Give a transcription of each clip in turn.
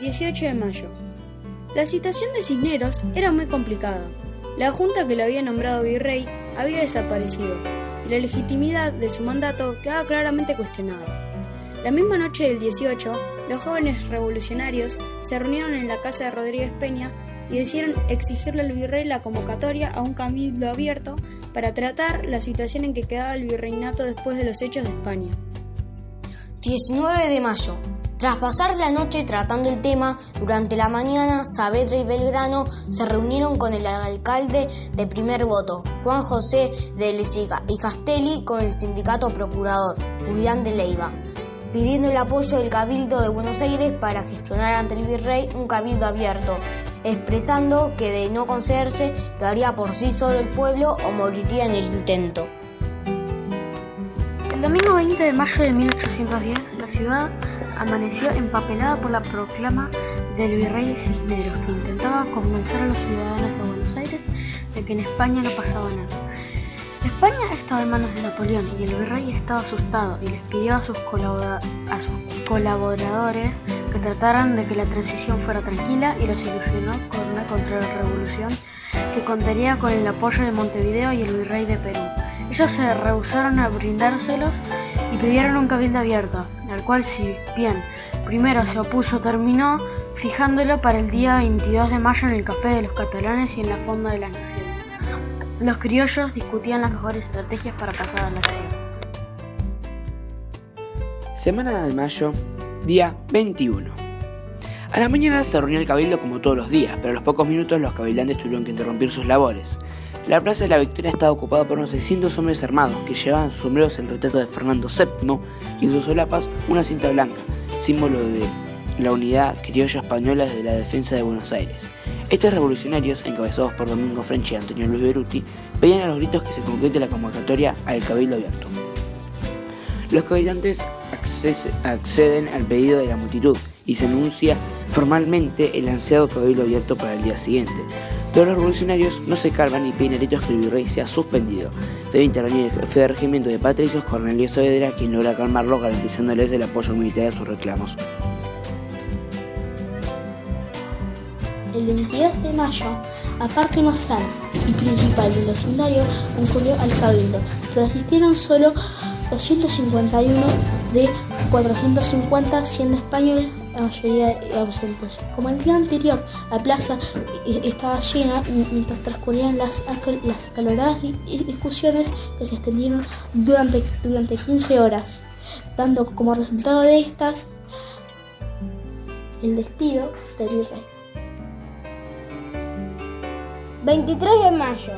18 de mayo. La situación de Cisneros era muy complicada. La junta que lo había nombrado virrey había desaparecido y la legitimidad de su mandato quedaba claramente cuestionada. La misma noche del 18, los jóvenes revolucionarios se reunieron en la casa de Rodríguez Peña y decidieron exigirle al virrey la convocatoria a un cabildo abierto para tratar la situación en que quedaba el virreinato después de los hechos de España. 19 de mayo. Tras pasar la noche tratando el tema, durante la mañana Saavedra y Belgrano se reunieron con el alcalde de primer voto, Juan José de Lesiga, y Castelli con el sindicato procurador, Julián de Leiva, pidiendo el apoyo del Cabildo de Buenos Aires para gestionar ante el virrey un cabildo abierto, expresando que de no concederse lo haría por sí solo el pueblo o moriría en el intento. El domingo 20 de mayo de 1810, la ciudad amaneció empapelada por la proclama del virrey Cisneros, que intentaba convencer a los ciudadanos de Buenos Aires de que en España no pasaba nada. España estaba en manos de Napoleón y el virrey estaba asustado y les pidió a sus, a sus colaboradores que trataran de que la transición fuera tranquila y los ilusionó con una contrarrevolución que contaría con el apoyo de Montevideo y el virrey de Perú. Ellos se rehusaron a brindárselos pidieron un cabildo abierto, al cual si bien primero se opuso terminó fijándolo para el día 22 de mayo en el Café de los Catalanes y en la Fonda de las Naciones. Los criollos discutían las mejores estrategias para pasar a la acción. Semana de mayo, día 21. A la mañana se reunió el cabildo como todos los días, pero a los pocos minutos los cabildantes tuvieron que interrumpir sus labores. La Plaza de la Victoria estaba ocupada por unos 600 hombres armados que llevaban sus sombreros el retrato de Fernando VII y en sus solapas una cinta blanca, símbolo de la unidad criolla española de la defensa de Buenos Aires. Estos revolucionarios, encabezados por Domingo French y Antonio Luis Beruti, pedían a los gritos que se concrete la convocatoria al Cabildo Abierto. Los cabildantes acceden al pedido de la multitud y se anuncia formalmente el ansiado Cabildo Abierto para el día siguiente. Pero los revolucionarios no se calman y piden el virrey sea suspendido. Debe intervenir el jefe de regimiento de patricios, Cornelio Saavedra, quien logra calmarlos garantizándoles el apoyo militar a sus reclamos. El 22 de mayo, aparte sala y principal del vecindario concurrió al cabildo, pero asistieron solo 251 de 450, siendo españoles la mayoría ausentes. Como el día anterior, la plaza estaba llena mientras transcurrían las, las acaloradas discusiones que se extendieron durante, durante 15 horas, dando como resultado de estas el despido del virrey. 23 de mayo.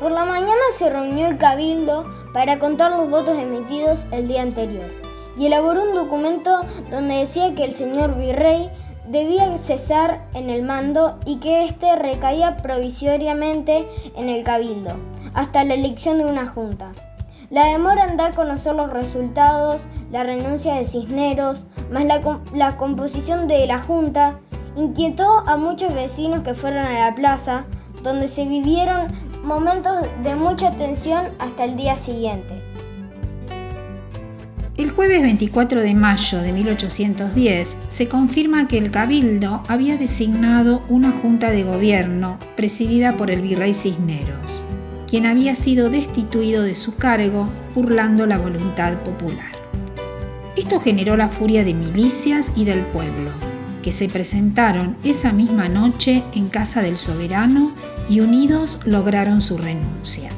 Por la mañana se reunió el cabildo para contar los votos emitidos el día anterior y elaboró un documento donde decía que el señor virrey debía cesar en el mando y que éste recaía provisoriamente en el cabildo hasta la elección de una junta. La demora en dar a conocer los resultados, la renuncia de Cisneros, más la, la composición de la junta, inquietó a muchos vecinos que fueron a la plaza donde se vivieron momentos de mucha tensión hasta el día siguiente. El jueves 24 de mayo de 1810 se confirma que el Cabildo había designado una junta de gobierno presidida por el virrey Cisneros, quien había sido destituido de su cargo burlando la voluntad popular. Esto generó la furia de milicias y del pueblo, que se presentaron esa misma noche en casa del soberano y unidos lograron su renuncia.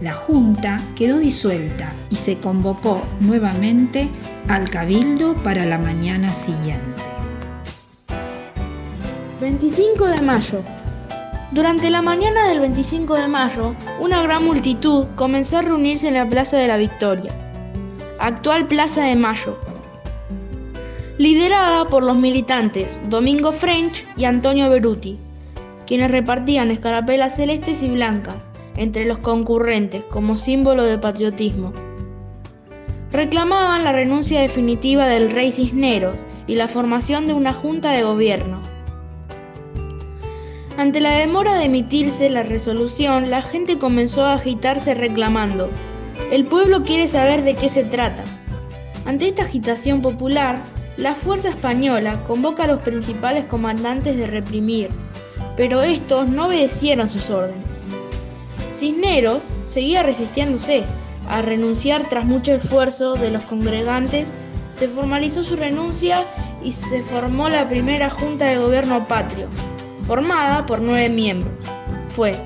La Junta quedó disuelta y se convocó nuevamente al Cabildo para la mañana siguiente. 25 de mayo. Durante la mañana del 25 de mayo, una gran multitud comenzó a reunirse en la Plaza de la Victoria, actual Plaza de Mayo, liderada por los militantes Domingo French y Antonio Beruti quienes repartían escarapelas celestes y blancas entre los concurrentes como símbolo de patriotismo. Reclamaban la renuncia definitiva del rey Cisneros y la formación de una junta de gobierno. Ante la demora de emitirse la resolución, la gente comenzó a agitarse reclamando, el pueblo quiere saber de qué se trata. Ante esta agitación popular, La fuerza española convoca a los principales comandantes de reprimir, pero estos no obedecieron sus órdenes. Cisneros seguía resistiéndose. A renunciar tras mucho esfuerzo de los congregantes, se formalizó su renuncia y se formó la primera Junta de Gobierno Patrio, formada por nueve miembros. Fue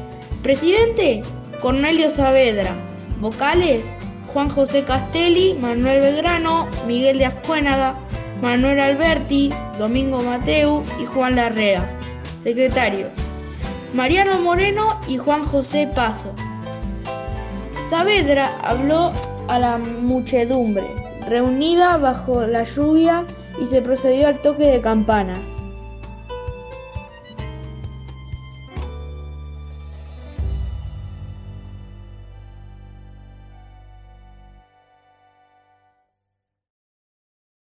presidente Cornelio Saavedra, vocales Juan José Castelli, Manuel Belgrano, Miguel de Ascuénaga, Manuel Alberti, Domingo Mateu y Juan Larrea. Secretarios Mariano Moreno y Juan José Paso. Saavedra habló a la muchedumbre, reunida bajo la lluvia, y se procedió al toque de campanas.